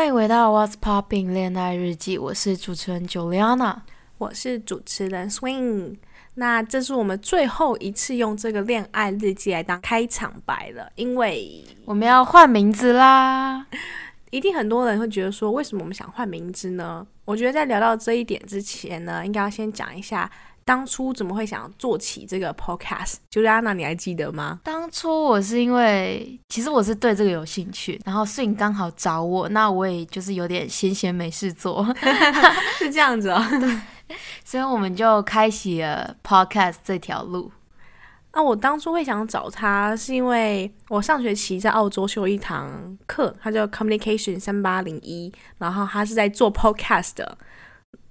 欢迎回到 What's Popping 恋爱日记，我是主持人 Juliana，我是主持人 Swing。那这是我们最后一次用这个恋爱日记来当开场白了，因为我们要换名字啦。一定很多人会觉得说，为什么我们想换名字呢？我觉得在聊到这一点之前呢，应该要先讲一下。当初怎么会想做起这个 podcast？就是安娜，你还记得吗？当初我是因为，其实我是对这个有兴趣，然后摄影刚好找我，那我也就是有点闲闲没事做，是这样子哦。对，所以我们就开启了 podcast 这条路。那我当初会想找他，是因为我上学期在澳洲修一堂课，它叫 Communication 三八零一，然后他是在做 podcast 的。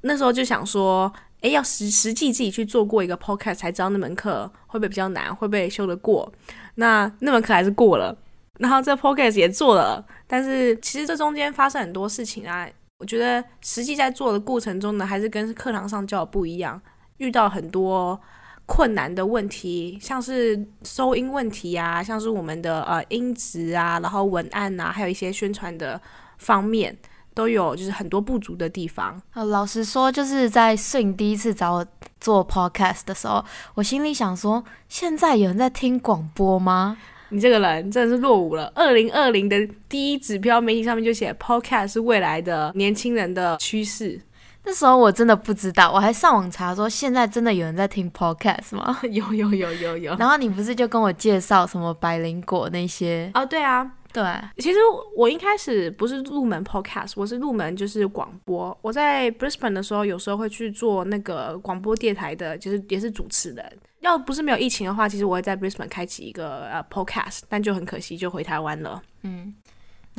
那时候就想说。诶，要实实际自己去做过一个 podcast 才知道那门课会不会比较难，会不会修得过？那那门课还是过了，然后这 podcast 也做了，但是其实这中间发生很多事情啊。我觉得实际在做的过程中呢，还是跟课堂上教的不一样，遇到很多困难的问题，像是收音问题啊，像是我们的呃音质啊，然后文案啊，还有一些宣传的方面。都有就是很多不足的地方。呃，老实说，就是在摄影第一次找我做 podcast 的时候，我心里想说，现在有人在听广播吗？你这个人真的是落伍了。二零二零的第一指标媒体上面就写 podcast 是未来的年轻人的趋势。那时候我真的不知道，我还上网查说，现在真的有人在听 podcast 吗？有有有有有。然后你不是就跟我介绍什么百灵果那些？哦，对啊。对，其实我一开始不是入门 podcast，我是入门就是广播。我在 Brisbane 的时候，有时候会去做那个广播电台的，就是也是主持人。要不是没有疫情的话，其实我会在 Brisbane 开启一个呃 podcast，但就很可惜，就回台湾了。嗯，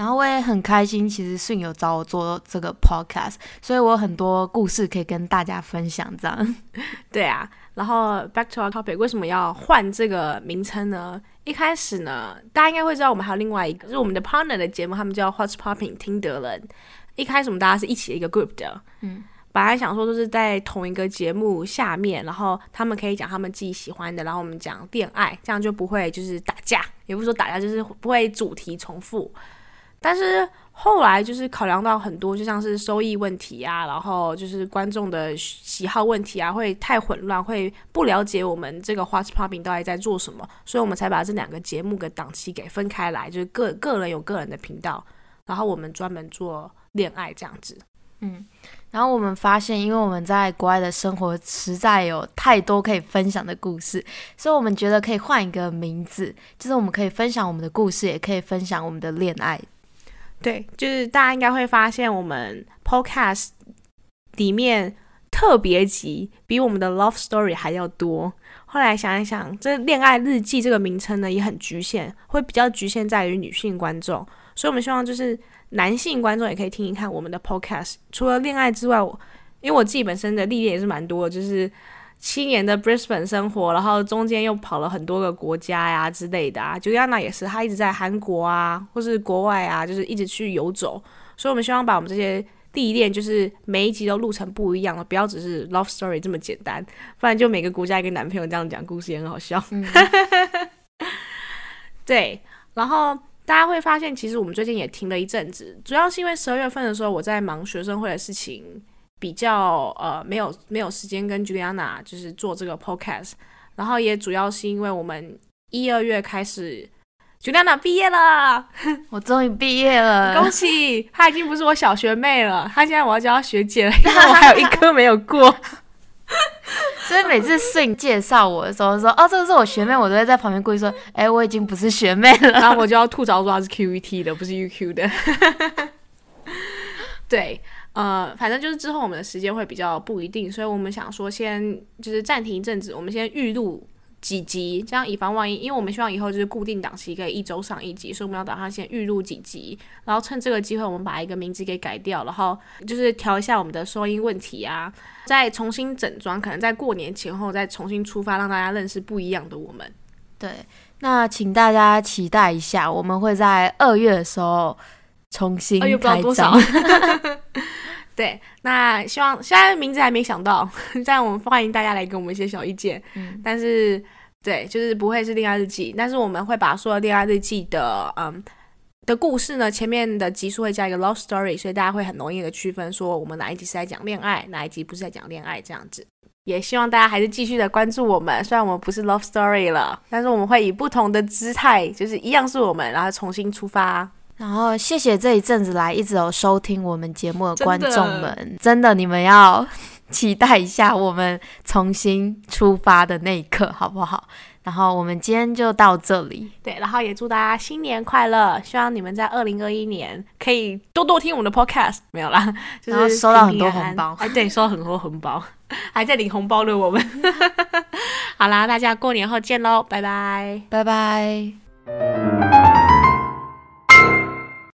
然后我也很开心，其实顺有找我做这个 podcast，所以我有很多故事可以跟大家分享。这样，对啊。然后 back to our topic，为什么要换这个名称呢？一开始呢，大家应该会知道，我们还有另外一个，就是我们的 partner 的节目，他们叫 What's Popping 听得人。一开始我们大家是一起一个 group 的，嗯，本来想说就是在同一个节目下面，然后他们可以讲他们自己喜欢的，然后我们讲恋爱，这样就不会就是打架，也不是说打架，就是不会主题重复。但是后来就是考量到很多，就像是收益问题啊，然后就是观众的喜好问题啊，会太混乱，会不了解我们这个花式 popping 到底在做什么，所以我们才把这两个节目的档期给分开来，就是个个人有个人的频道，然后我们专门做恋爱这样子。嗯，然后我们发现，因为我们在国外的生活实在有太多可以分享的故事，所以我们觉得可以换一个名字，就是我们可以分享我们的故事，也可以分享我们的恋爱。对，就是大家应该会发现，我们 Podcast 里面特别集比我们的 Love Story 还要多。后来想一想，这恋爱日记这个名称呢，也很局限，会比较局限在于女性观众。所以我们希望就是男性观众也可以听一看我们的 Podcast。除了恋爱之外，我因为我自己本身的历练也是蛮多的，就是。七年的 Brisbane 生活，然后中间又跑了很多个国家呀之类的啊。Juliana 也是，她一直在韩国啊，或是国外啊，就是一直去游走。所以，我们希望把我们这些历练，就是每一集都录成不一样的，不要只是 love story 这么简单，不然就每个国家一个男朋友这样讲故事也很好笑。对，然后大家会发现，其实我们最近也停了一阵子，主要是因为十二月份的时候我在忙学生会的事情。比较呃没有没有时间跟 Juliana 就是做这个 podcast，然后也主要是因为我们一二月开始，Juliana 毕业了，我终于毕业了，恭喜！她已经不是我小学妹了，她现在我要叫她学姐了，因为我还有一科没有过。所以每次摄影介绍我的时候说哦这个是我学妹，我都会在旁边故意说哎我已经不是学妹了，然后我就要吐槽说她是 QVT 的，不是 UQ 的。对。呃，反正就是之后我们的时间会比较不一定，所以我们想说先就是暂停一阵子，我们先预录几集，这样以防万一。因为我们希望以后就是固定档期可以一周上一集，所以我们要打算先预录几集，然后趁这个机会我们把一个名字给改掉，然后就是调一下我们的收音问题啊，再重新整装，可能在过年前后再重新出发，让大家认识不一样的我们。对，那请大家期待一下，我们会在二月的时候。重新开张，对，那希望现在名字还没想到，但我们欢迎大家来给我们一些小意见。嗯，但是对，就是不会是恋爱日记，但是我们会把所有恋爱日记的嗯的故事呢，前面的集数会加一个 love story，所以大家会很容易的区分说我们哪一集是在讲恋爱，哪一集不是在讲恋爱这样子。也希望大家还是继续的关注我们，虽然我们不是 love story 了，但是我们会以不同的姿态，就是一样是我们，然后重新出发。然后谢谢这一阵子来一直有收听我们节目的观众们，真的你们要期待一下我们重新出发的那一刻，好不好？然后我们今天就到这里，对，然后也祝大家新年快乐，希望你们在二零二一年可以多多听我们的 podcast，没有啦，就是收到很多红包，哎，对，收到很多红包，还在领红包的我们，好啦，大家过年后见喽，拜拜，拜拜。